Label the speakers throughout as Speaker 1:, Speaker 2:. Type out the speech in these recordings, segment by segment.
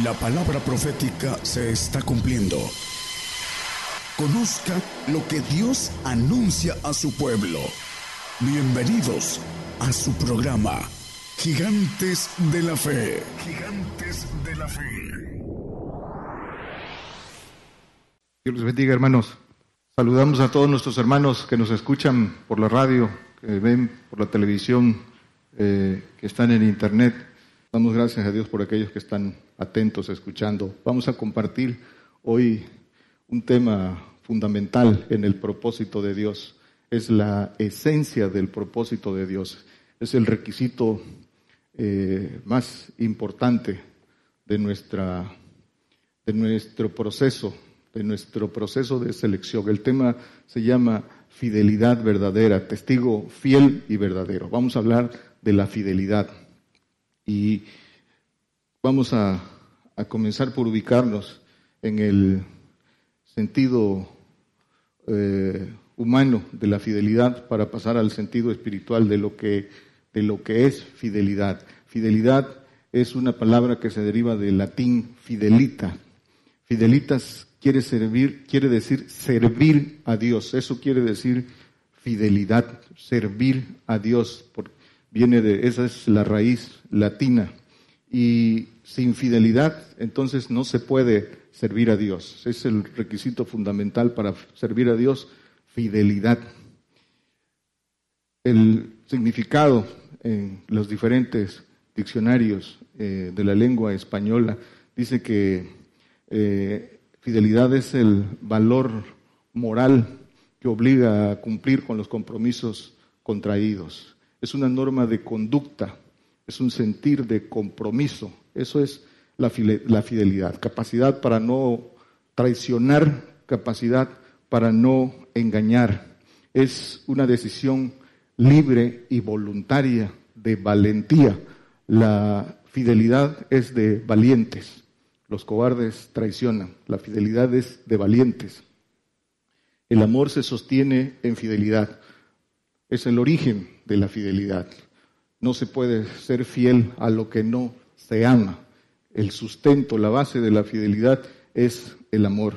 Speaker 1: La palabra profética se está cumpliendo. Conozca lo que Dios anuncia a su pueblo. Bienvenidos a su programa, Gigantes de la Fe. Gigantes de la Fe.
Speaker 2: Dios les bendiga, hermanos. Saludamos a todos nuestros hermanos que nos escuchan por la radio, que ven por la televisión, eh, que están en internet. Damos gracias a Dios por aquellos que están atentos, escuchando. Vamos a compartir hoy un tema fundamental en el propósito de Dios. Es la esencia del propósito de Dios. Es el requisito eh, más importante de, nuestra, de nuestro proceso, de nuestro proceso de selección. El tema se llama fidelidad verdadera, testigo fiel y verdadero. Vamos a hablar de la fidelidad. Y vamos a, comenzar por ubicarnos en el sentido eh, humano de la fidelidad para pasar al sentido espiritual de lo que, de lo que es fidelidad. Fidelidad es una palabra que se deriva del latín fidelita. Fidelitas quiere servir, quiere decir servir a Dios. Eso quiere decir fidelidad, servir a Dios. Viene de, esa es la raíz latina. Y sin fidelidad, entonces no se puede servir a Dios. Es el requisito fundamental para servir a Dios, fidelidad. El significado en los diferentes diccionarios eh, de la lengua española dice que eh, Fidelidad es el valor moral que obliga a cumplir con los compromisos contraídos. Es una norma de conducta, es un sentir de compromiso. Eso es la fidelidad, capacidad para no traicionar, capacidad para no engañar. Es una decisión libre y voluntaria de valentía. La fidelidad es de valientes. Los cobardes traicionan. La fidelidad es de valientes. El amor se sostiene en fidelidad. Es el origen de la fidelidad. No se puede ser fiel a lo que no se ama. El sustento, la base de la fidelidad es el amor.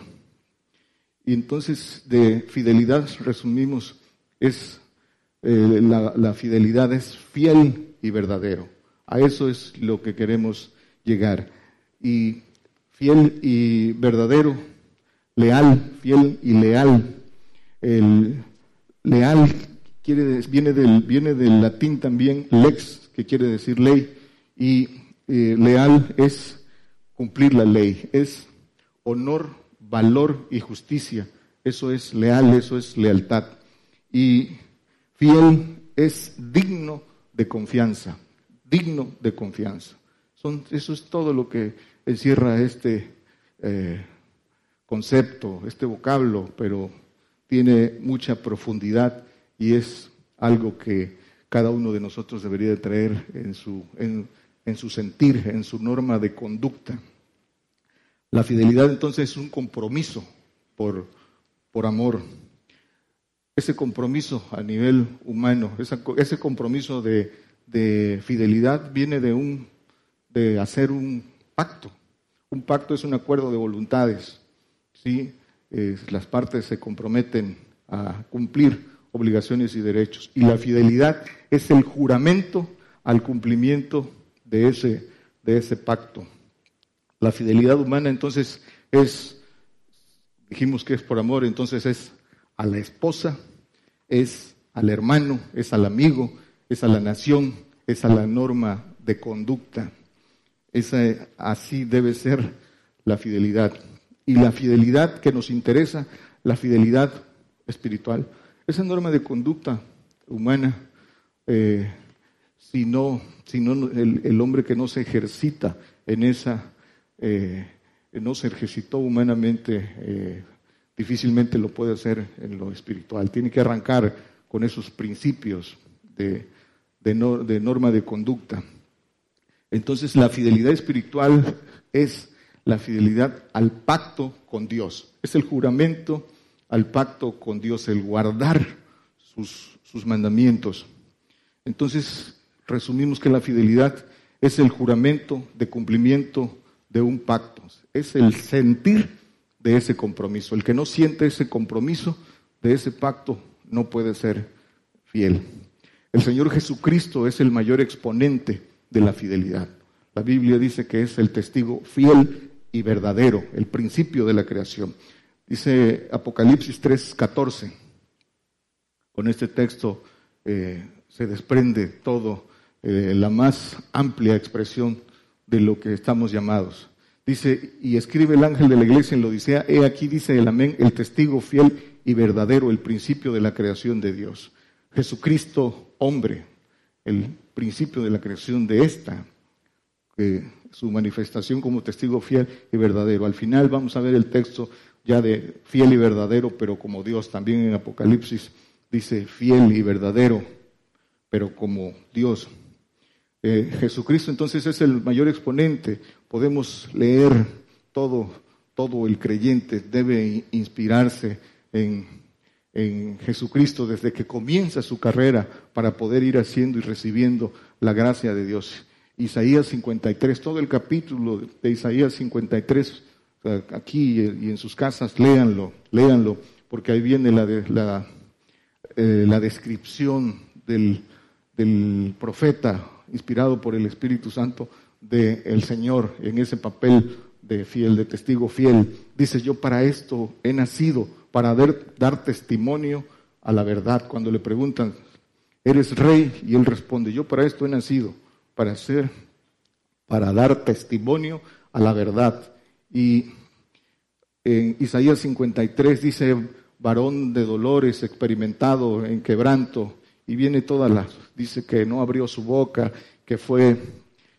Speaker 2: Y entonces de fidelidad resumimos, es eh, la, la fidelidad es fiel y verdadero. A eso es lo que queremos llegar. Y fiel y verdadero, leal, fiel y leal. El leal quiere, viene, del, viene del latín también lex, que quiere decir ley, y eh, leal es cumplir la ley, es honor, valor y justicia. Eso es leal, eso es lealtad. Y fiel es digno de confianza, digno de confianza. Son, eso es todo lo que encierra este eh, concepto, este vocablo, pero tiene mucha profundidad y es algo que cada uno de nosotros debería de traer en su, en, su sentir, en su norma de conducta. La fidelidad entonces es un compromiso por, por amor. Ese compromiso a nivel humano, ese compromiso de, de fidelidad viene de, un, de hacer un pacto. Un pacto es un acuerdo de voluntades. ¿sí? las partes se comprometen a cumplir obligaciones y derechos. Y la fidelidad es el juramento al cumplimiento de ese, de ese pacto. La fidelidad humana entonces es, dijimos que es por amor, entonces es a la esposa, es al hermano, es al amigo, es a la nación, es a la norma de conducta. Esa, así debe ser la fidelidad. Y la fidelidad que nos interesa, la fidelidad espiritual, esa norma de conducta humana, eh, si no, si no el, hombre que no se ejercita en esa, eh, no se ejercitó humanamente, eh, difícilmente lo puede hacer en lo espiritual. Tiene que arrancar con esos principios de, de norma de conducta. Entonces la fidelidad espiritual es la fidelidad al pacto con Dios. Es el juramento al pacto con Dios, el guardar sus, sus mandamientos. Entonces resumimos que la fidelidad es el juramento de cumplimiento de un pacto, es el sentir de ese compromiso. El que no siente ese compromiso de ese pacto no puede ser fiel. El Señor Jesucristo es el mayor exponente de la fidelidad. La Biblia dice que es el testigo fiel y verdadero, el principio de la creación. Dice Apocalipsis 3:14. Con este texto eh, se desprende todo, eh, la más amplia expresión de lo que estamos llamados. Dice, y escribe el ángel de la iglesia en la Odisea, he aquí dice el amén, el testigo fiel y verdadero, el principio de la creación de Dios. Jesucristo, hombre, el principio de la creación de esta, su manifestación como testigo fiel y verdadero. Al final vamos a ver el texto ya de fiel y verdadero, pero como Dios también en Apocalipsis dice fiel y verdadero, pero como Dios. Eh, Jesucristo entonces es el mayor exponente. Podemos leer todo, todo el creyente debe inspirarse en, en Jesucristo desde que comienza su carrera para poder ir haciendo y recibiendo la gracia de Dios. Isaías 53, todo el capítulo de Isaías 53, aquí y en sus casas, léanlo, léanlo, porque ahí viene la, la, eh, la descripción del, del, profeta inspirado por el Espíritu Santo del Señor en ese papel de fiel, de testigo fiel. Dice, yo para esto he nacido, para dar, dar testimonio a la verdad. Cuando le preguntan, ¿eres rey? Y él responde, yo para esto he nacido para ser, para dar testimonio a la verdad. Y en Isaías 53 dice, varón de dolores, experimentado en quebranto, y viene toda la, dice que no abrió su boca, que fue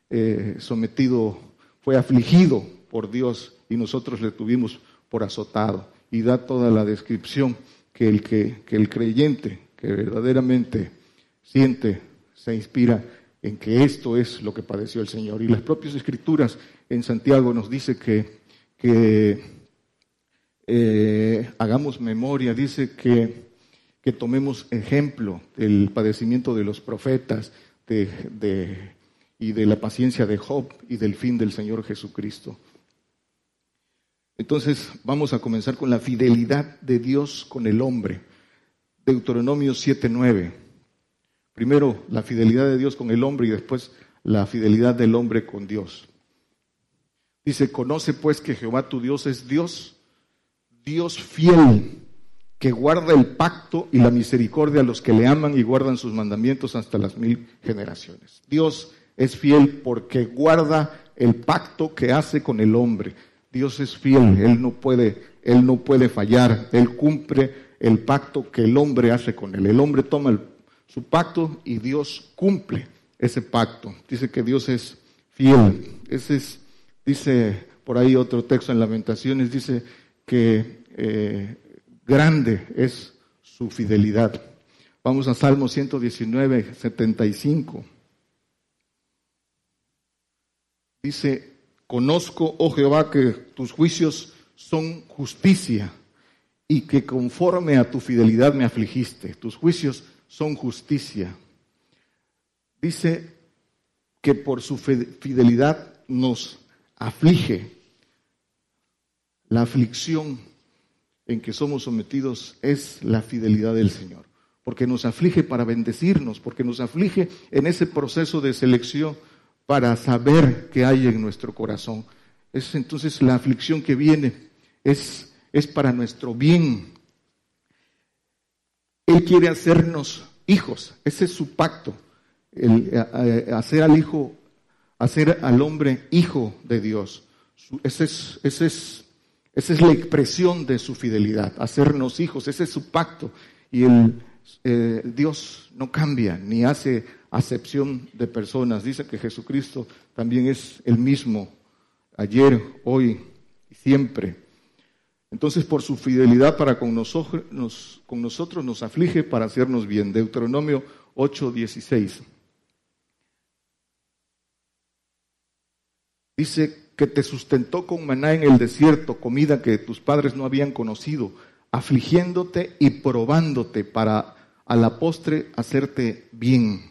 Speaker 2: eh, sometido, fue afligido por Dios y nosotros le tuvimos por azotado. Y da toda la descripción que el, que, que el creyente que verdaderamente siente, se inspira en que esto es lo que padeció el Señor. Y las propias escrituras en Santiago nos dice que, eh, hagamos memoria, dice que, que, tomemos ejemplo del padecimiento de los profetas de, y de la paciencia de Job y del fin del Señor Jesucristo. Entonces vamos a comenzar con la fidelidad de Dios con el hombre. Deuteronomio 7:9. Primero la fidelidad de Dios con el hombre y después la fidelidad del hombre con Dios. Dice, conoce pues que Jehová tu Dios es Dios, Dios fiel, que guarda el pacto y la misericordia a los que le aman y guardan sus mandamientos hasta las mil generaciones. Dios es fiel porque guarda el pacto que hace con el hombre. Dios es fiel, Él no puede, Él no puede fallar, Él cumple el pacto que el hombre hace con Él. El hombre toma su pacto y Dios cumple ese pacto. Dice que Dios es fiel. Ese es, dice por ahí otro texto en Lamentaciones, dice que eh, grande es su fidelidad. Vamos a Salmo 119, 75. Dice, conozco, oh Jehová, que tus juicios son justicia y que conforme a tu fidelidad me afligiste. Tus juicios son justicia. Dice que por su fidelidad nos aflige. La aflicción en que somos sometidos es la fidelidad del Señor, porque nos aflige para bendecirnos, porque nos aflige en ese proceso de selección para saber qué hay en nuestro corazón. Es entonces la aflicción que viene es, es para nuestro bien, él quiere hacernos hijos, ese es su pacto, el, hacer al hijo, hacer al hombre hijo de Dios. Ese es, ese es, esa es la expresión de su fidelidad, hacernos hijos, ese es su pacto. Y el, eh, Dios no cambia ni hace acepción de personas. Dice que Jesucristo también es el mismo ayer, hoy y siempre. Entonces, por su fidelidad para con nosotros, nos, con nosotros nos aflige para hacernos bien. Deuteronomio 8:16. Dice que te sustentó con maná en el desierto, comida que tus padres no habían conocido, afligiéndote y probándote para a la postre hacerte bien.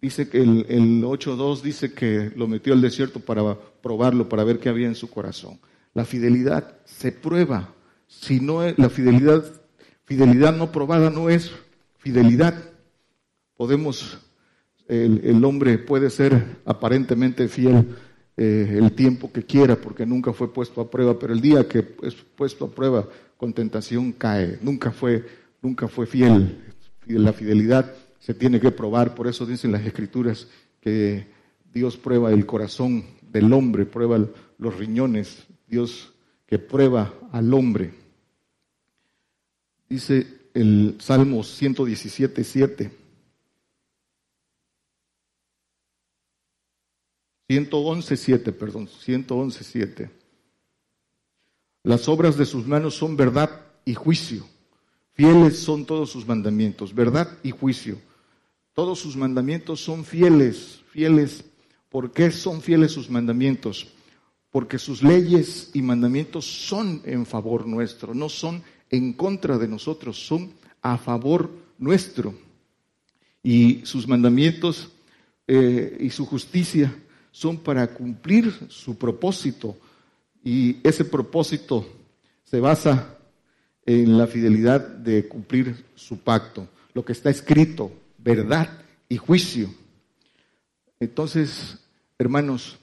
Speaker 2: Dice que el, el 8.2 dice que lo metió al desierto para probarlo, para ver qué había en su corazón. La fidelidad se prueba. Si no es, la fidelidad, fidelidad no probada no es fidelidad. Podemos, el, hombre puede ser aparentemente fiel eh, el tiempo que quiera porque nunca fue puesto a prueba, pero el día que es puesto a prueba con tentación cae. Nunca fue, nunca fue fiel. La fidelidad se tiene que probar, por eso dicen las escrituras que Dios prueba el corazón del hombre, prueba los riñones, Dios que prueba al hombre. Dice el Salmo 117, 7. 111, 7, perdón, 111, 7. Las obras de sus manos son verdad y juicio. Fieles son todos sus mandamientos, verdad y juicio. Todos sus mandamientos son fieles, fieles. ¿Por qué son fieles sus mandamientos? Porque sus leyes y mandamientos son en favor nuestro, no son en contra de nosotros, son a favor nuestro. Y sus mandamientos eh, y su justicia son para cumplir su propósito. Y ese propósito se basa en la fidelidad de cumplir su pacto, lo que está escrito, verdad y juicio. Entonces, hermanos,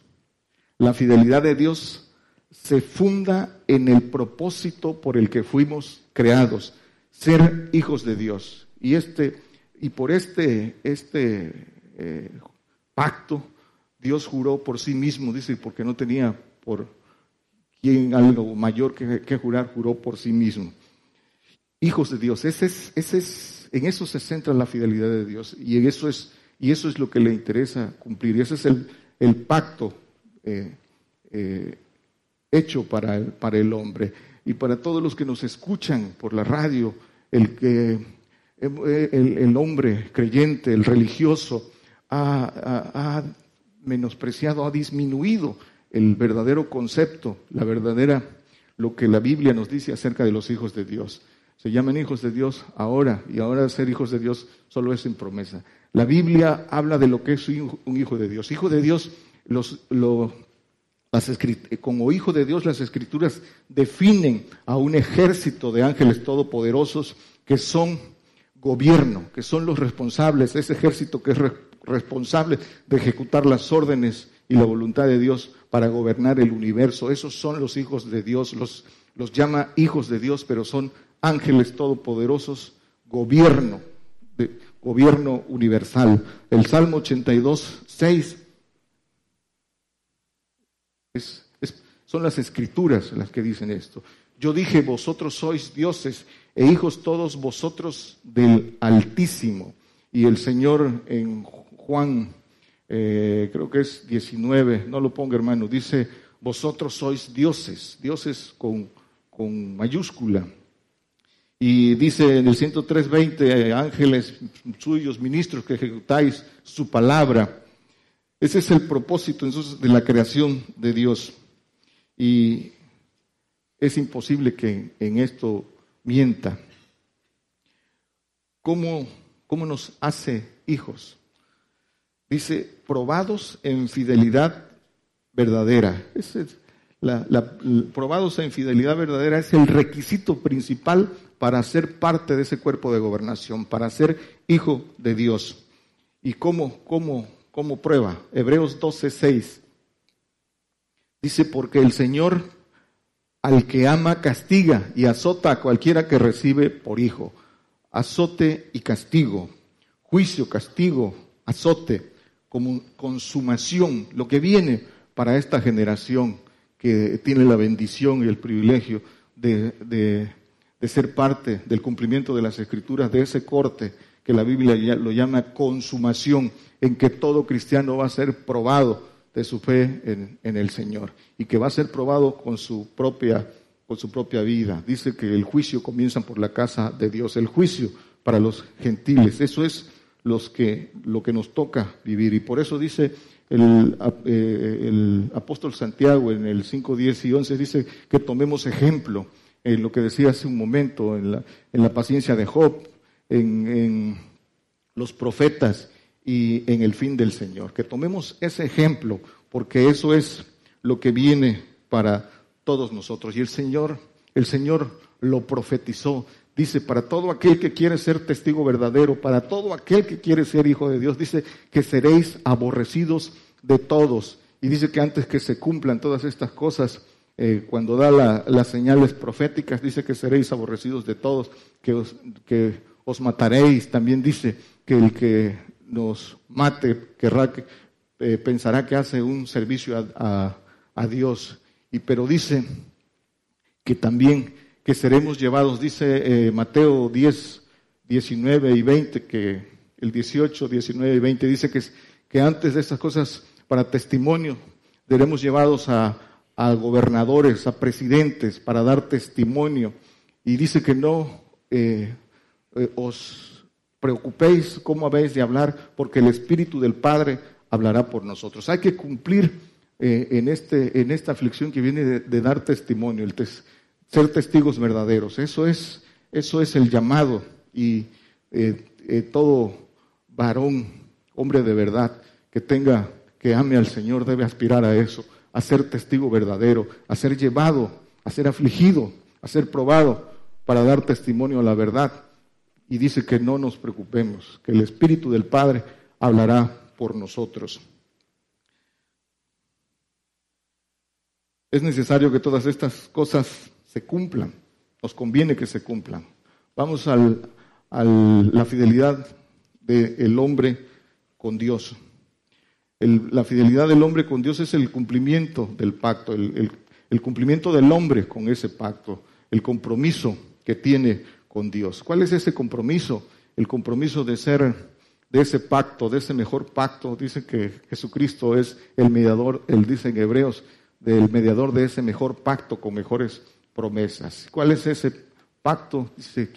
Speaker 2: la fidelidad de Dios se funda en el propósito por el que fuimos creados, ser hijos de Dios. Y este y por este este eh, pacto Dios juró por sí mismo, dice, porque no tenía por quien algo mayor que, jurar, juró por sí mismo. Hijos de Dios, ese es, ese es en eso se centra la fidelidad de Dios y eso es, y eso es lo que le interesa cumplir. Y ese es el, pacto eh, eh, hecho para el, hombre. Y para todos los que nos escuchan por la radio, el que eh, el, hombre creyente, el religioso, ha, menospreciado, ha disminuido el verdadero concepto, la verdadera, lo que la Biblia nos dice acerca de los hijos de Dios se llaman hijos de Dios ahora, y ahora ser hijos de Dios solo es en promesa. La Biblia habla de lo que es un hijo de Dios. Hijo de Dios, los, como hijo de Dios, las escrituras definen a un ejército de ángeles todopoderosos que son gobierno, que son los responsables, ese ejército que es responsable de ejecutar las órdenes y la voluntad de Dios para gobernar el universo. Esos son los hijos de Dios, los, los llama hijos de Dios, pero son ángeles todopoderosos, gobierno, de, gobierno universal. El Salmo 82, 6 son las escrituras las que dicen esto. Yo dije, vosotros sois dioses e hijos todos vosotros del Altísimo. Y el Señor en Juan, eh, creo que es 19, no lo ponga hermano, dice, vosotros sois dioses, dioses con, con mayúscula. Y dice en el 103.20, eh, ángeles suyos, ministros que ejecutáis su palabra. Ese es el propósito entonces de la creación de Dios. Y es imposible que en esto mienta. ¿Cómo, cómo nos hace hijos? Dice, probados en fidelidad verdadera. Ese la, probados en fidelidad verdadera es el requisito principal para ser parte de ese cuerpo de gobernación, para ser hijo de Dios. ¿Y cómo, cómo, cómo prueba? Hebreos 12:6 dice, porque el Señor al que ama castiga y azota a cualquiera que recibe por hijo. Azote y castigo, juicio, castigo, azote, como consumación, lo que viene para esta generación que tiene la bendición y el privilegio de, de ser parte del cumplimiento de las escrituras, de ese corte que la Biblia lo llama consumación, en que todo cristiano va a ser probado de su fe en, el Señor y que va a ser probado con su propia con su propia vida. Dice que el juicio comienza por la casa de Dios, el juicio para los gentiles. Eso es los que, lo que nos toca vivir. Y por eso dice el, eh, el apóstol Santiago en el 5, 10 y 11, dice que tomemos ejemplo en lo que decía hace un momento, en la, en la paciencia de Job, en, los profetas, y en el fin del Señor. Que tomemos ese ejemplo, porque eso es lo que viene para todos nosotros. Y el Señor, el Señor lo profetizó. Dice, para todo aquel que quiere ser testigo verdadero, para todo aquel que quiere ser hijo de Dios, dice que seréis aborrecidos de todos. Y dice que antes que se cumplan todas estas cosas, eh, cuando da las señales proféticas, dice que seréis aborrecidos de todos, que os, mataréis. También dice que el que nos mate querrá que, eh, pensará que hace un servicio a, Dios. Y pero dice que también que seremos llevados, dice eh, Mateo 10, 19 y 20, que el 18, 19 y 20 dice que, que antes de estas cosas para testimonio seremos llevados a, a gobernadores, a presidentes, para dar testimonio. Y dice que no eh, eh, os preocupéis cómo habéis de hablar, porque el Espíritu del Padre hablará por nosotros. Hay que cumplir en, este, en esta aflicción que viene de, dar testimonio, ser testigos verdaderos. Eso es, eso es el llamado y todo varón, hombre de verdad, que tenga, que ame al Señor, debe aspirar a eso a ser testigo verdadero, a ser llevado, a ser afligido, a ser probado para dar testimonio a la verdad. Y dice que no nos preocupemos, que el Espíritu del Padre hablará por nosotros. Es necesario que todas estas cosas se cumplan, nos conviene que se cumplan. Vamos a la fidelidad del hombre con Dios la fidelidad del hombre con Dios es el cumplimiento del pacto, el, cumplimiento del hombre con ese pacto, el compromiso que tiene con Dios. ¿Cuál es ese compromiso? El compromiso de ser de ese pacto, de ese mejor pacto. Dice que Jesucristo es el mediador, él dice en Hebreos, del mediador de ese mejor pacto con mejores promesas. ¿Cuál es ese pacto? Dice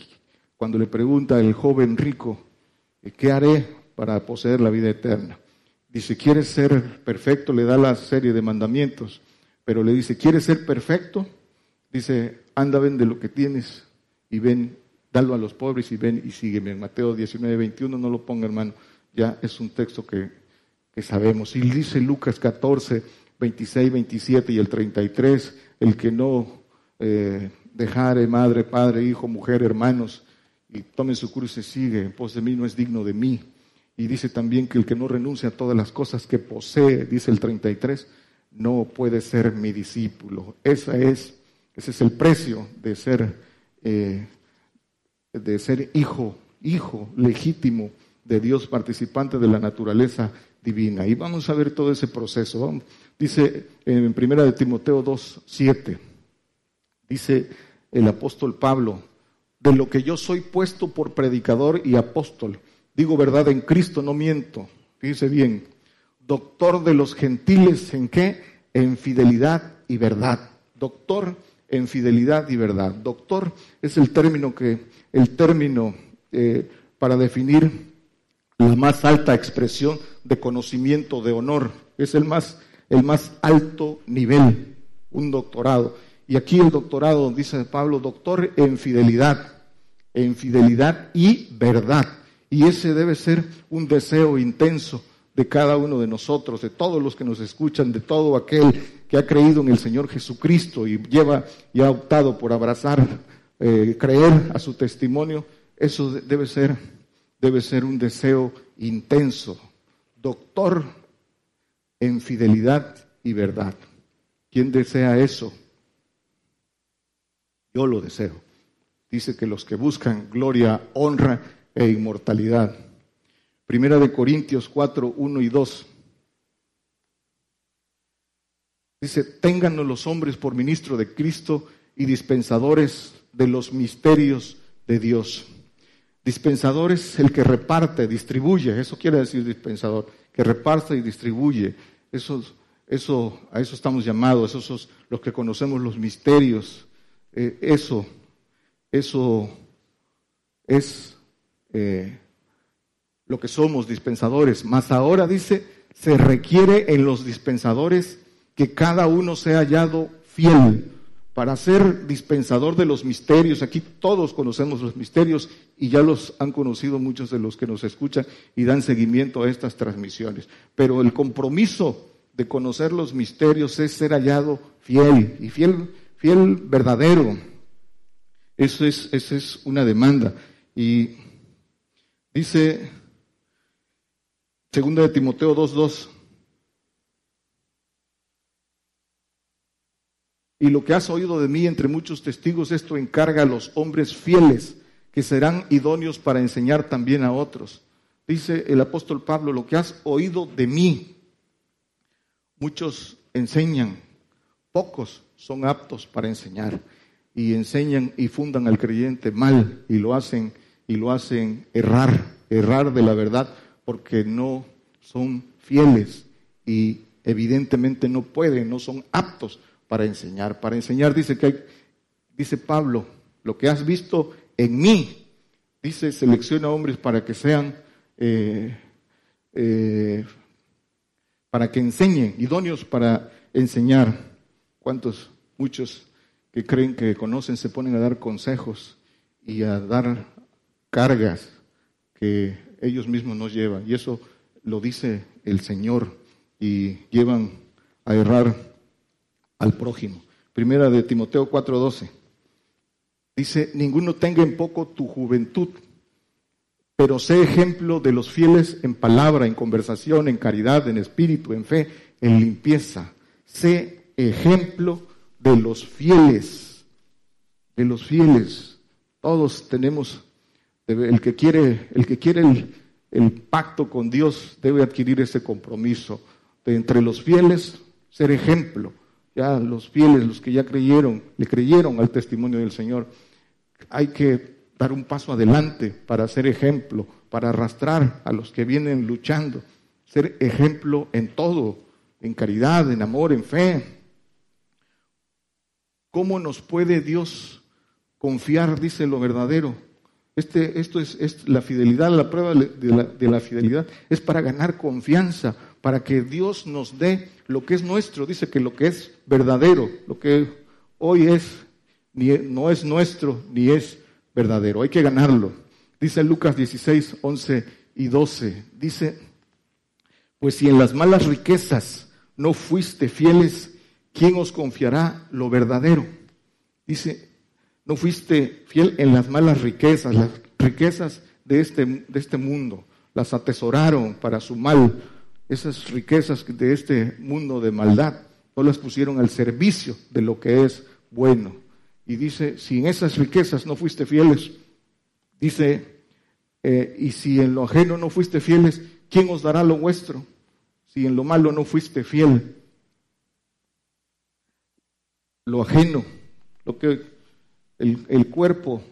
Speaker 2: cuando le pregunta el joven rico, ¿qué haré para poseer la vida eterna? Dice, ¿quieres ser perfecto? Le da la serie de mandamientos, pero le dice, ¿quieres ser perfecto? Dice, anda, ven de lo que tienes y ven, dalo a los pobres y ven y sígueme. En Mateo 19, 21, no lo ponga hermano, ya es un texto que, que sabemos. Y dice Lucas 14, 26, 27 y el 33, el que no eh, dejare madre, padre, hijo, mujer, hermanos, y tome su cruz y sigue, en pos de mí no es digno de mí. Y dice también que el que no renuncia a todas las cosas que posee, dice el 33, no puede ser mi discípulo. Esa es, ese es el precio de ser, eh, de ser hijo, hijo legítimo de Dios, participante de la naturaleza divina. Y vamos a ver todo ese proceso. Dice en primera de Timoteo 2, 7, dice el apóstol Pablo, de lo que yo soy puesto por predicador y apóstol Digo verdad en Cristo, no miento. Dice bien, doctor de los gentiles, ¿en qué? En fidelidad y verdad. Doctor en fidelidad y verdad. Doctor es el término que, el término eh, para definir la más alta expresión de conocimiento, de honor. Es el más, el más alto nivel, un doctorado. Y aquí el doctorado, dice Pablo, doctor en fidelidad, en fidelidad y verdad. Y ese debe ser un deseo intenso de cada uno de nosotros, de todos los que nos escuchan, de todo aquel que ha creído en el Señor Jesucristo y lleva y ha optado por abrazar, eh, creer a su testimonio. Eso debe ser, debe ser un deseo intenso. Doctor en fidelidad y verdad. ¿Quién desea eso? Yo lo deseo. Dice que los que buscan gloria, honra e inmortalidad. Primera de Corintios 4, 1 y 2. Dice, téngannos los hombres por ministro de Cristo y dispensadores de los misterios de Dios. Dispensador es el que reparte, distribuye, eso quiere decir dispensador, que reparte y distribuye. Eso, eso, a eso estamos llamados, esos son los que conocemos los misterios. Eh, eso, eso es eh, lo que somos dispensadores. Mas ahora dice, se requiere en los dispensadores que cada uno sea hallado fiel para ser dispensador de los misterios. Aquí todos conocemos los misterios y ya los han conocido muchos de los que nos escuchan y dan seguimiento a estas transmisiones. Pero el compromiso de conocer los misterios es ser hallado fiel y fiel, fiel verdadero. Eso es, esa es una demanda. Y dice, segunda de Timoteo 2.2, Y lo que has oído de mí entre muchos testigos, esto encarga a los hombres fieles, que serán idóneos para enseñar también a otros. Dice el apóstol Pablo, lo que has oído de mí, muchos enseñan, pocos son aptos para enseñar y enseñan y fundan al creyente mal y lo hacen y lo hacen errar, errar de la verdad porque no son fieles y evidentemente no pueden, no son aptos para enseñar. Para enseñar dice que hay, dice Pablo, lo que has visto en mí, dice, selecciona hombres para que sean, eh, eh, para que enseñen, idóneos para enseñar. ¿Cuántos, muchos que creen que conocen, se ponen a dar consejos y a dar cargas que ellos mismos no llevan? Y eso lo dice el Señor y llevan a errar al prójimo. Primera de Timoteo 4:12. Dice, ninguno tenga en poco tu juventud, pero sé ejemplo de los fieles en palabra, en conversación, en caridad, en espíritu, en fe, en limpieza. Sé ejemplo de los fieles, de los fieles. Todos tenemos, el que quiere, el que quiere el, el pacto con Dios debe adquirir ese compromiso de entre los fieles ser ejemplo ya los fieles, los que ya creyeron, le creyeron al testimonio del Señor, hay que dar un paso adelante para ser ejemplo, para arrastrar a los que vienen luchando, ser ejemplo en todo, en caridad, en amor, en fe. ¿Cómo nos puede Dios confiar, dice lo verdadero? Este, esto es, la fidelidad, la prueba de la fidelidad es para ganar confianza, para que Dios nos dé lo que es nuestro. Dice que lo que es verdadero, lo que hoy es, ni, no es nuestro ni es verdadero. Hay que ganarlo. Dice Lucas 16, 11 y 12. Dice, pues si en las malas riquezas no fuiste fieles, ¿quién os confiará lo verdadero? Dice, no fuiste fiel en las malas riquezas, las riquezas de este, de este mundo, las atesoraron para su mal esas riquezas de este mundo de maldad, no las pusieron al servicio de lo que es bueno. Y dice, si en esas riquezas no fuiste fieles, dice, eh, y si en lo ajeno no fuiste fieles, ¿quién os dará lo vuestro? Si en lo malo no fuiste fiel. Lo ajeno, lo que el, el cuerpo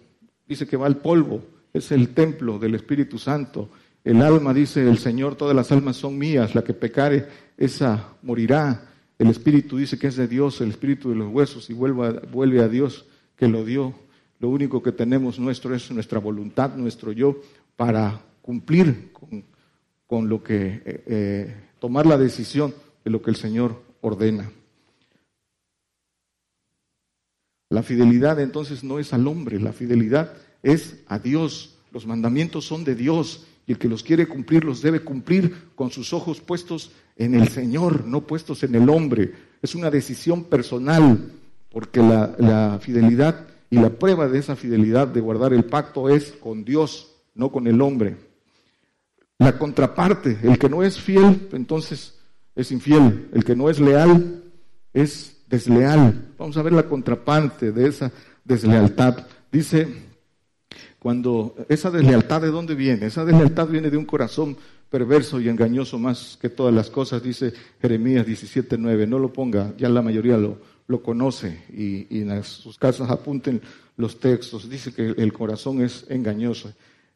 Speaker 2: dice que va al polvo, es el templo del Espíritu Santo el alma, dice el Señor, todas las almas son mías, la que pecare, esa morirá. El espíritu dice que es de Dios, el espíritu de los huesos, y vuelve a, vuelve a Dios que lo dio. Lo único que tenemos nuestro es nuestra voluntad, nuestro yo, para cumplir con, lo que, eh, eh, tomar la decisión de lo que el Señor ordena. La fidelidad entonces no es al hombre, la fidelidad es a Dios. Los mandamientos son de Dios y el que los quiere cumplir los debe cumplir con sus ojos puestos en el Señor, no puestos en el hombre. Es una decisión personal, porque la, fidelidad y la prueba de esa fidelidad de guardar el pacto es con Dios, no con el hombre. La contraparte, el que no es fiel, entonces es infiel. El que no es leal es desleal. Vamos a ver la contraparte de esa deslealtad. Dice cuando esa deslealtad de dónde viene? Esa deslealtad viene de un corazón perverso y engañoso más que todas las cosas, dice Jeremías 17:9. No lo ponga, ya la mayoría lo, lo conoce y, en sus casas apunten los textos. Dice que el corazón es engañoso.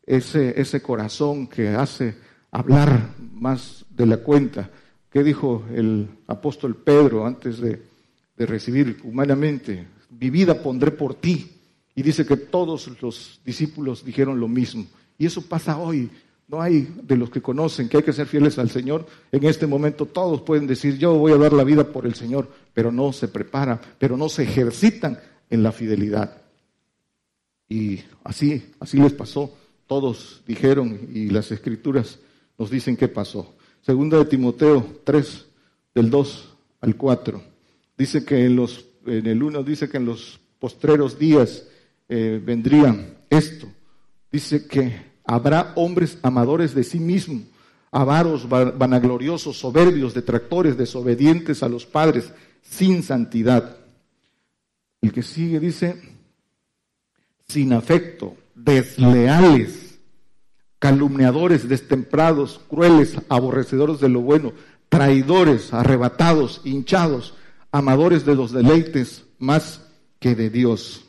Speaker 2: Ese, ese corazón que hace hablar más de la cuenta. ¿Qué dijo el apóstol Pedro antes de, de recibir humanamente? Mi vida pondré por ti y dice que todos los discípulos dijeron lo mismo. Y eso pasa hoy. No hay de los que conocen que hay que ser fieles al Señor. En este momento todos pueden decir, yo voy a dar la vida por el Señor, pero no se preparan, pero no se ejercitan en la fidelidad. Y así, así les pasó. Todos dijeron y las escrituras nos dicen qué pasó. Segunda de Timoteo 3, del 2 al 4. Dice que en, los, en el 1 dice que en los postreros días eh, vendría esto. Dice que habrá hombres amadores de sí mismos, avaros, vanagloriosos, soberbios, detractores, desobedientes a los padres, sin santidad. El que sigue dice, sin afecto, desleales, calumniadores, destemprados, crueles, aborrecedores de lo bueno, traidores, arrebatados, hinchados, amadores de los deleites más que de Dios.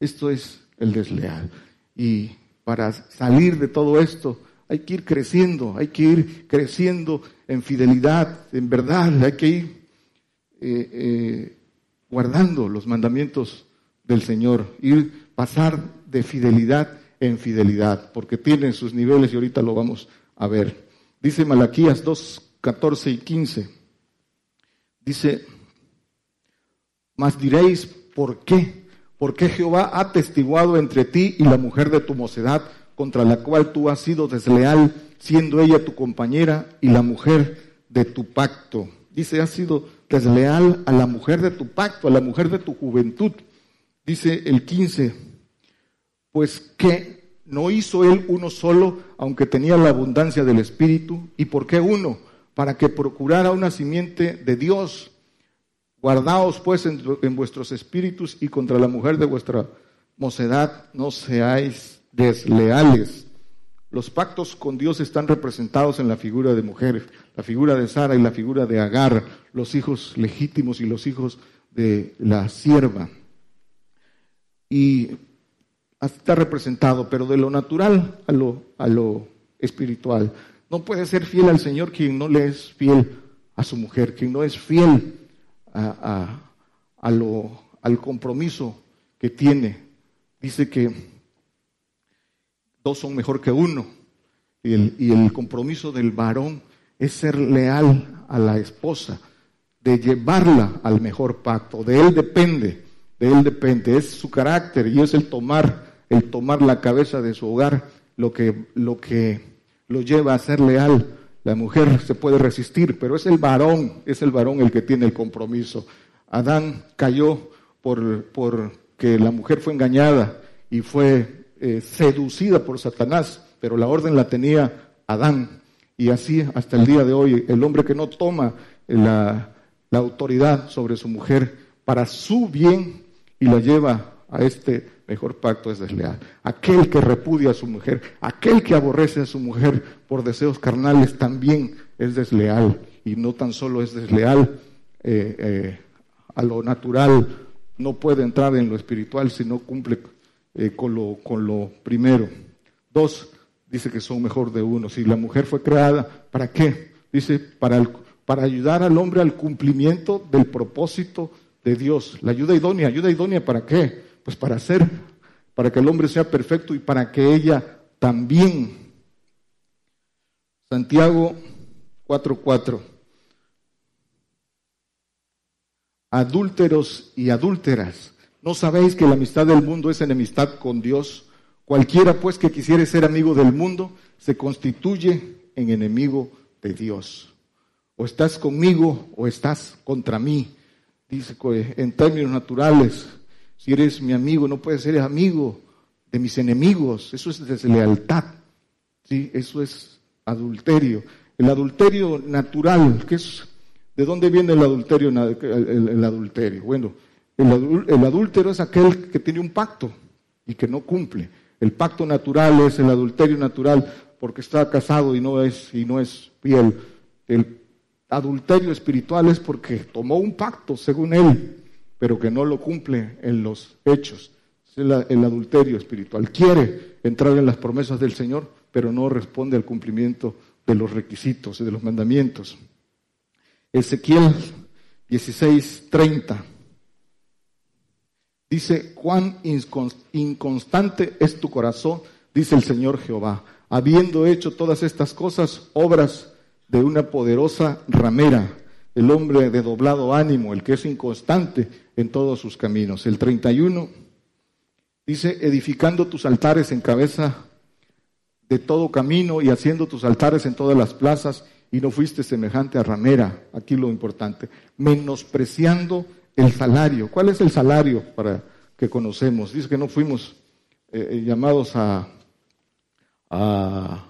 Speaker 2: Esto es el desleal. Y para salir de todo esto hay que ir creciendo, hay que ir creciendo en fidelidad, en verdad, hay que ir eh, eh, guardando los mandamientos del Señor, ir pasar de fidelidad en fidelidad, porque tienen sus niveles y ahorita lo vamos a ver. Dice Malaquías 2, 14 y 15. Dice, mas diréis, ¿por qué? Porque Jehová ha testiguado entre ti y la mujer de tu mocedad, contra la cual tú has sido desleal, siendo ella tu compañera y la mujer de tu pacto. Dice, has sido desleal a la mujer de tu pacto, a la mujer de tu juventud. Dice el 15, pues que no hizo él uno solo, aunque tenía la abundancia del Espíritu. ¿Y por qué uno? Para que procurara una simiente de Dios Guardaos pues en, vuestros espíritus y contra la mujer de vuestra mocedad no seáis desleales. Los pactos con Dios están representados en la figura de mujeres, la figura de Sara y la figura de Agar, los hijos legítimos y los hijos de la sierva. Y está representado, pero de lo natural a lo, a lo espiritual. No puede ser fiel al Señor quien no le es fiel a su mujer, quien no es fiel a, lo, al compromiso que tiene. Dice que dos son mejor que uno. Y el, y el compromiso del varón es ser leal a la esposa, de llevarla al mejor pacto. De él depende, de él depende. Es su carácter y es el tomar, el tomar la cabeza de su hogar lo que, lo que lo lleva a ser leal la mujer se puede resistir, pero es el varón, es el varón el que tiene el compromiso. Adán cayó por, porque la mujer fue engañada y fue eh, seducida por Satanás, pero la orden la tenía Adán. Y así hasta el día de hoy, el hombre que no toma la, la autoridad sobre su mujer para su bien y la lleva a este mejor pacto es desleal. Aquel que repudia a su mujer, aquel que aborrece a su mujer por deseos carnales también es desleal. Y no tan solo es desleal eh, eh, a lo natural, no puede entrar en lo espiritual si no cumple eh, con, lo, primero. Dos, dice que son mejor de uno. Si la mujer fue creada, ¿para qué? Dice, para, para ayudar al hombre al cumplimiento del propósito de Dios. La ayuda idónea, ayuda idónea para qué? Pues para hacer, para que el hombre sea perfecto y para que ella también. Santiago 4:4. Adúlteros y adúlteras, ¿no sabéis que la amistad del mundo es enemistad con Dios? Cualquiera pues que quisiere ser amigo del mundo se constituye en enemigo de Dios. O estás conmigo o estás contra mí. Dice en términos naturales, si eres mi amigo, no puedes ser amigo de mis enemigos. Eso es deslealtad. ¿sí? Eso es adulterio. El adulterio natural, ¿qué es? ¿De dónde viene el adulterio? El, adulterio. Bueno, el, el adúltero es aquel que tiene un pacto y que no cumple. El pacto natural es el adulterio natural porque está casado y no es, y no es fiel. El adulterio espiritual es porque tomó un pacto según él pero que no lo cumple en los hechos. Es el, adulterio espiritual. Quiere entrar en las promesas del Señor, pero no responde al cumplimiento de los requisitos y de los mandamientos. Ezequiel 16:30 dice, cuán inconstante es tu corazón, dice el Señor Jehová. habiendo hecho todas estas cosas, obras de una poderosa ramera, el hombre de doblado ánimo, el que es inconstante en todos sus caminos. El 31 dice, edificando tus altares en cabeza de todo camino y haciendo tus altares en todas las plazas, y no fuiste semejante a ramera, aquí lo importante, menospreciando el salario. ¿Cuál es el salario para que conocemos? Dice que no fuimos eh, eh, llamados a, a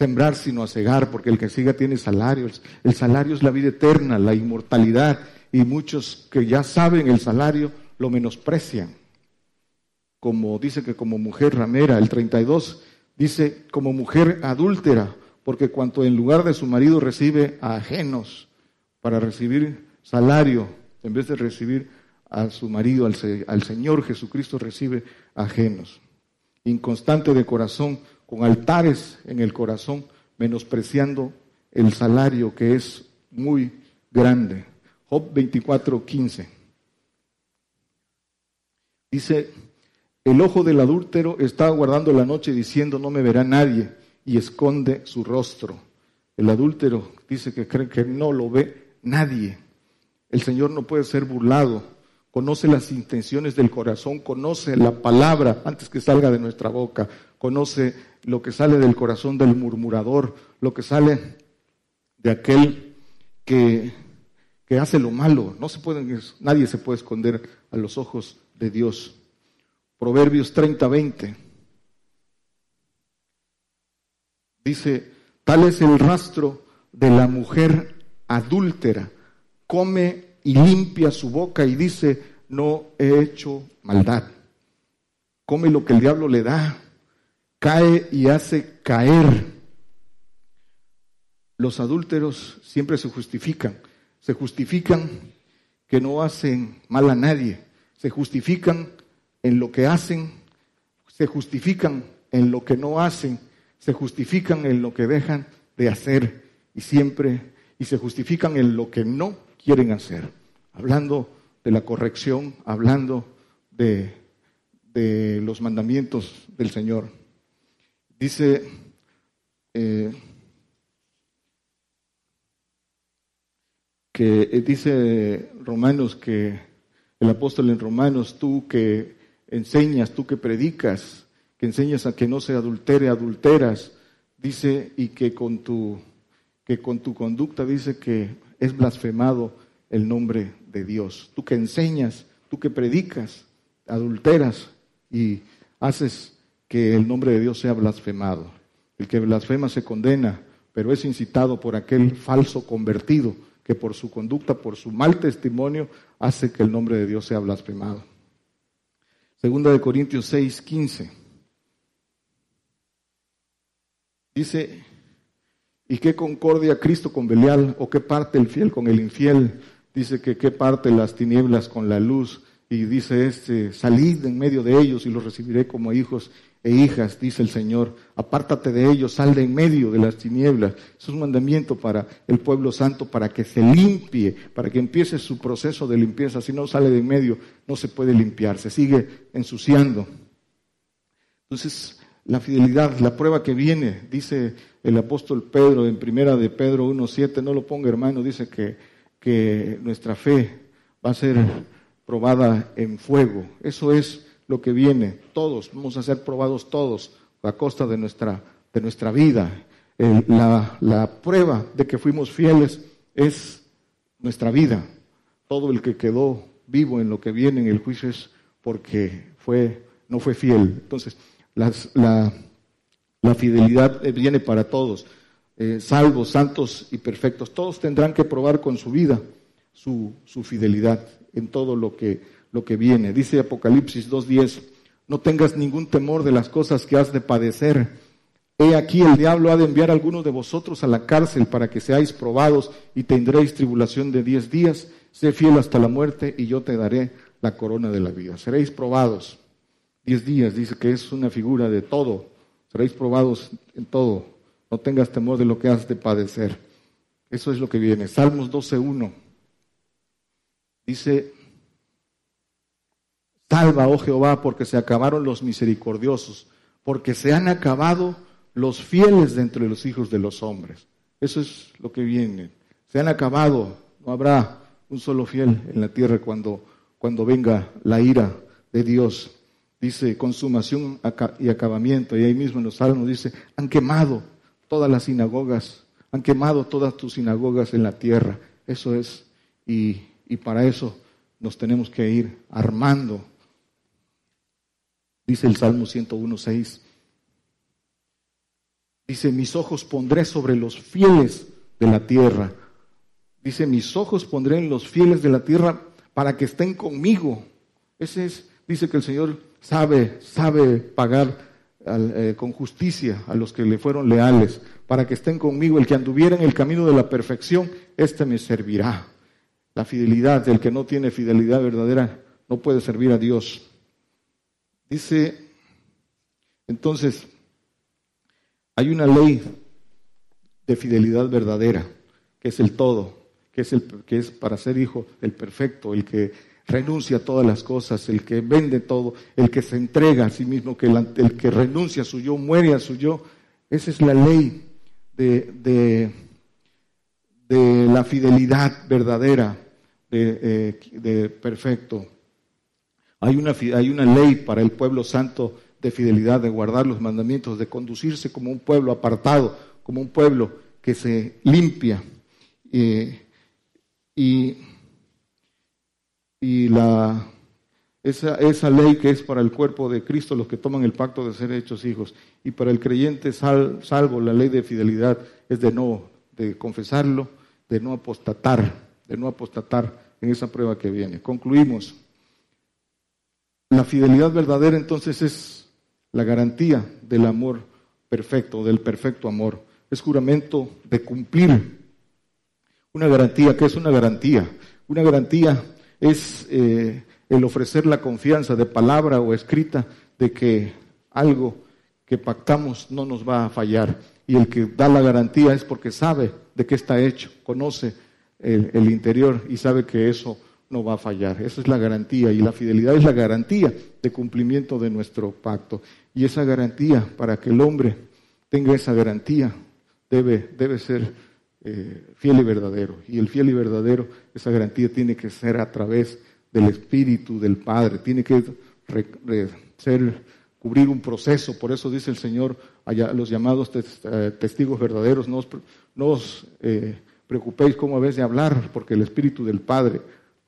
Speaker 2: sembrar sino a cegar, porque el que siga tiene salario. El salario es la vida eterna, la inmortalidad, y muchos que ya saben el salario lo menosprecian. Como dice que como mujer ramera, el 32 dice como mujer adúltera, porque cuanto en lugar de su marido recibe a ajenos para recibir salario, en vez de recibir a su marido, al, al Señor Jesucristo recibe ajenos. Inconstante de corazón, con altares en el corazón, menospreciando el salario que es muy grande. Job 24, 15. Dice, el ojo del adúltero está guardando la noche diciendo, no me verá nadie, y esconde su rostro. El adúltero dice que cree que no lo ve nadie. El Señor no puede ser burlado. Conoce las intenciones del corazón, conoce la palabra antes que salga de nuestra boca, conoce lo que sale del corazón del murmurador, lo que sale de aquel que, que hace lo malo. No se pueden, nadie se puede esconder a los ojos de Dios. Proverbios 30, 20. Dice, tal es el rastro de la mujer adúltera. Come y limpia su boca y dice, no he hecho maldad. Come lo que el diablo le da cae y hace caer. Los adúlteros siempre se justifican, se justifican que no hacen mal a nadie, se justifican en lo que hacen, se justifican en lo que no hacen, se justifican en lo que dejan de hacer y siempre, y se justifican en lo que no quieren hacer. Hablando de la corrección, hablando de, de los mandamientos del Señor. Dice eh, que eh, dice Romanos que el apóstol en Romanos, tú que enseñas, tú que predicas, que enseñas a que no se adultere, adulteras, dice, y que con tu, que con tu conducta dice que es blasfemado el nombre de Dios. Tú que enseñas, tú que predicas, adulteras y haces que el nombre de Dios sea blasfemado. El que blasfema se condena, pero es incitado por aquel falso convertido que por su conducta, por su mal testimonio, hace que el nombre de Dios sea blasfemado. Segunda de Corintios 6, 15. Dice, ¿y qué concordia Cristo con Belial? ¿O qué parte el fiel con el infiel? Dice que qué parte las tinieblas con la luz. Y dice este, salid en medio de ellos y los recibiré como hijos e hijas, dice el Señor, apártate de ellos, sal de en medio de las tinieblas. Es un mandamiento para el pueblo santo, para que se limpie, para que empiece su proceso de limpieza. Si no sale de en medio, no se puede limpiar, se sigue ensuciando. Entonces, la fidelidad, la prueba que viene, dice el apóstol Pedro en primera de Pedro 1.7, no lo ponga hermano, dice que, que nuestra fe va a ser probada en fuego. Eso es lo que viene. Todos, vamos a ser probados todos a costa de nuestra, de nuestra vida. la, la prueba de que fuimos fieles es nuestra vida. Todo el que quedó vivo en lo que viene en el juicio es porque fue, no fue fiel. Entonces, las, la, la, fidelidad viene para todos, eh, salvos, santos y perfectos. Todos tendrán que probar con su vida su, su fidelidad en todo lo que lo que viene. Dice Apocalipsis 2.10, no tengas ningún temor de las cosas que has de padecer. He aquí el diablo ha de enviar a algunos de vosotros a la cárcel para que seáis probados y tendréis tribulación de diez días. Sé fiel hasta la muerte y yo te daré la corona de la vida. Seréis probados. Diez días dice que es una figura de todo. Seréis probados en todo. No tengas temor de lo que has de padecer. Eso es lo que viene. Salmos 12.1. Dice, Salva, oh Jehová, porque se acabaron los misericordiosos, porque se han acabado los fieles de entre los hijos de los hombres. Eso es lo que viene. Se han acabado, no habrá un solo fiel en la tierra cuando, cuando venga la ira de Dios. Dice consumación y acabamiento. Y ahí mismo en los salmos dice, han quemado todas las sinagogas, han quemado todas tus sinagogas en la tierra. Eso es, y, y para eso nos tenemos que ir armando. Dice el Salmo 101.6. Dice, mis ojos pondré sobre los fieles de la tierra. Dice, mis ojos pondré en los fieles de la tierra para que estén conmigo. Ese es, dice que el Señor sabe, sabe pagar eh, con justicia a los que le fueron leales, para que estén conmigo. El que anduviera en el camino de la perfección, éste me servirá. La fidelidad del que no tiene fidelidad verdadera no puede servir a Dios. Dice, entonces, hay una ley de fidelidad verdadera, que es el todo, que es, el, que es para ser hijo el perfecto, el que renuncia a todas las cosas, el que vende todo, el que se entrega a sí mismo, que el, que renuncia a su yo, muere a su yo. Esa es la ley de, de, de la fidelidad verdadera, de, eh, de perfecto. Hay una, ley para el pueblo santo de fidelidad, de guardar los mandamientos, de conducirse como un pueblo apartado, como un pueblo que se limpia. Eh, y, y la, esa, esa, ley que es para el cuerpo de Cristo, los que toman el pacto de ser hechos hijos, y para el creyente salvo, la ley de fidelidad es de no, de confesarlo, de no apostatar, de no apostatar en esa prueba que viene. Concluimos. La fidelidad verdadera entonces es la garantía del amor perfecto, del perfecto amor. Es juramento de cumplir. Una garantía, ¿qué es una garantía? Una garantía es eh, el ofrecer la confianza de palabra o escrita de que algo que pactamos no nos va a fallar. Y el que da la garantía es porque sabe de qué está hecho, conoce el interior y sabe que eso no va a fallar. Esa es la garantía y la fidelidad es la garantía de cumplimiento de nuestro pacto. Y esa garantía, para que el hombre tenga esa garantía, debe, debe ser eh, fiel y verdadero. Y el fiel y verdadero, esa garantía tiene que ser a través del Espíritu del Padre, tiene que ser, cubrir un proceso. Por eso dice el Señor, allá, los llamados eh, testigos verdaderos, no os, eh, preocupéis cómo habéis de hablar, porque el Espíritu del Padre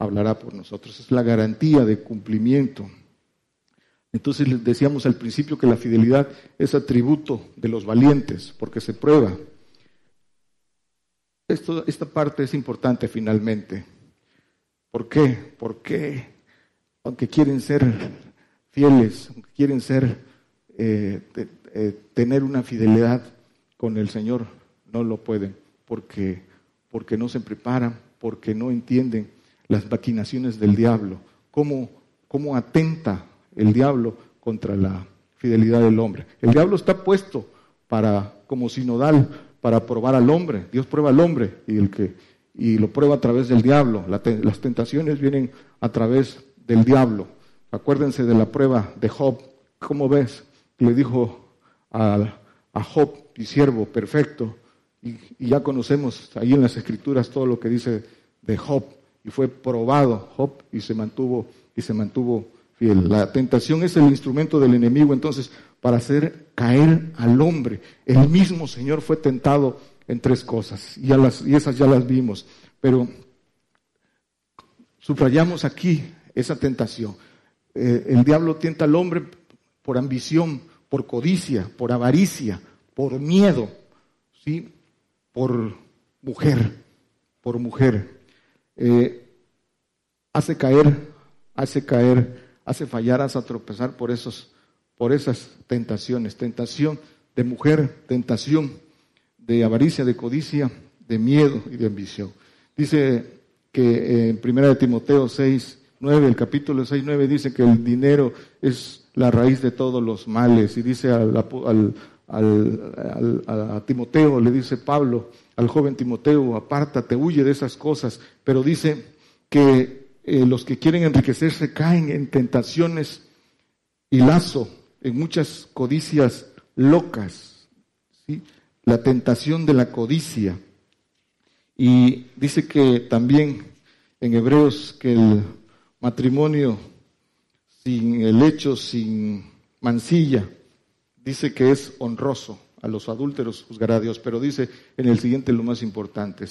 Speaker 2: hablará por nosotros. Es la garantía de cumplimiento. Entonces les decíamos al principio que la fidelidad es atributo de los valientes, porque se prueba. Esto, esta parte es importante finalmente. ¿Por qué? Porque aunque quieren ser fieles, aunque quieren ser, eh, eh, tener una fidelidad con el Señor, no lo pueden, porque, porque no se preparan, porque no entienden las maquinaciones del diablo, cómo, cómo atenta el diablo contra la fidelidad del hombre. El diablo está puesto para, como sinodal, para probar al hombre. Dios prueba al hombre y, el que, y lo prueba a través del diablo. las tentaciones vienen a través del diablo. Acuérdense de la prueba de Job. ¿Cómo ves? Le dijo a, a Job, y siervo perfecto, y, y, ya conocemos ahí en las escrituras todo lo que dice de Job y fue probado Job y se mantuvo y se mantuvo fiel. La tentación es el instrumento del enemigo entonces para hacer caer al hombre. El mismo Señor fue tentado en tres cosas y, las, y esas ya las vimos, pero subrayamos aquí esa tentación. Eh, el diablo tienta al hombre por ambición, por codicia, por avaricia, por miedo, ¿sí? por mujer, por mujer. Eh, hace caer, hace caer, hace fallar, hace tropezar por esos, por esas tentaciones, tentación de mujer, tentación de avaricia, de codicia, de miedo y de ambición. Dice que en primera de Timoteo 6, 9, el capítulo 6, 9 dice que el dinero es la raíz de todos los males y dice al, al, a Timoteo, le dice Pablo, al joven Timoteo, apártate, huye de esas cosas, pero dice que eh, los que quieren enriquecerse caen en tentaciones y lazo, en muchas codicias locas ¿sí? la tentación de la codicia. Y dice que también en Hebreos que el matrimonio sin el hecho, sin mancilla, dice que es honroso. A los adúlteros juzgará a Dios, pero dice en el siguiente lo más importante,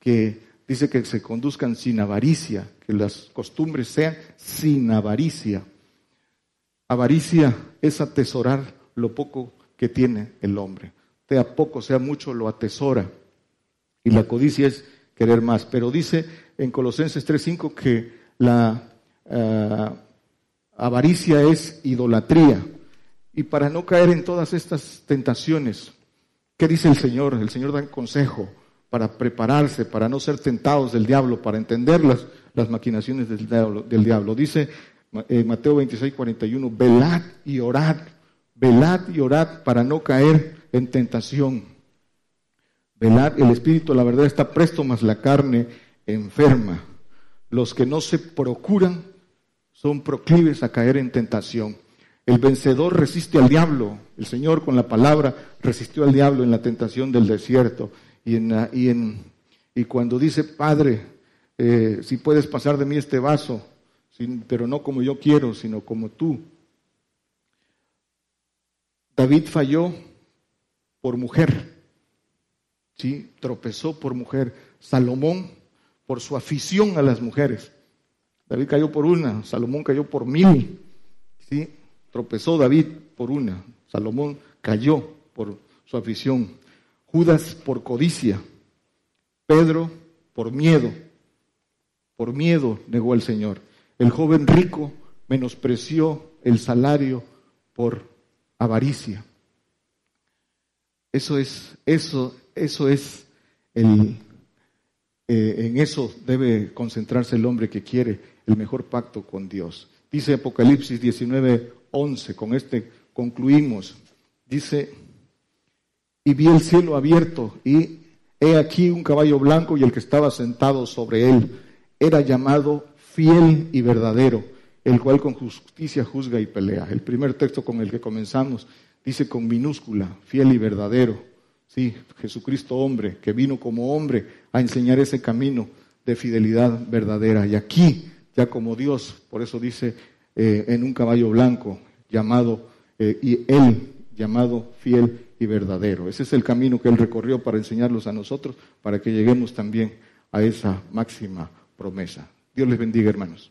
Speaker 2: que dice que se conduzcan sin avaricia, que las costumbres sean sin avaricia. Avaricia es atesorar lo poco que tiene el hombre. Sea poco, sea mucho, lo atesora. Y la codicia es querer más. Pero dice en Colosenses 3.5 que la eh, avaricia es idolatría. Y para no caer en todas estas tentaciones, ¿qué dice el Señor? El Señor da un consejo para prepararse, para no ser tentados del diablo, para entender las, las maquinaciones del diablo, del diablo. Dice eh, Mateo 26, 41, velad y orad, velad y orad para no caer en tentación. Velad, el espíritu, la verdad, está presto, mas la carne enferma. Los que no se procuran son proclives a caer en tentación. El vencedor resiste al diablo. El Señor con la palabra resistió al diablo en la tentación del desierto. Y, en, y, cuando dice, Padre, eh, si puedes pasar de mí este vaso, pero no como yo quiero, sino como tú. David falló por mujer, ¿sí? tropezó por mujer. Salomón por su afición a las mujeres. David cayó por una, Salomón cayó por mil. ¿sí? Tropezó David por una, Salomón cayó por su afición. Judas por codicia, Pedro por miedo. Por miedo negó al Señor. El joven rico menospreció el salario por avaricia. Eso es, eso, eso es el, eh, en eso debe concentrarse el hombre que quiere el mejor pacto con Dios. Dice Apocalipsis 19, 11, con este concluimos. Dice, y vi el cielo abierto y he aquí un caballo blanco y el que estaba sentado sobre él era llamado fiel y verdadero, el cual con justicia juzga y pelea. El primer texto con el que comenzamos dice con minúscula, fiel y verdadero. Sí, Jesucristo hombre, que vino como hombre a enseñar ese camino de fidelidad verdadera. Y aquí, ya como Dios, por eso dice eh, en un caballo blanco, llamado, eh, y él llamado fiel y verdadero. Ese es el camino que él recorrió para enseñarlos a nosotros, para que lleguemos también a esa máxima promesa. Dios les bendiga, hermanos.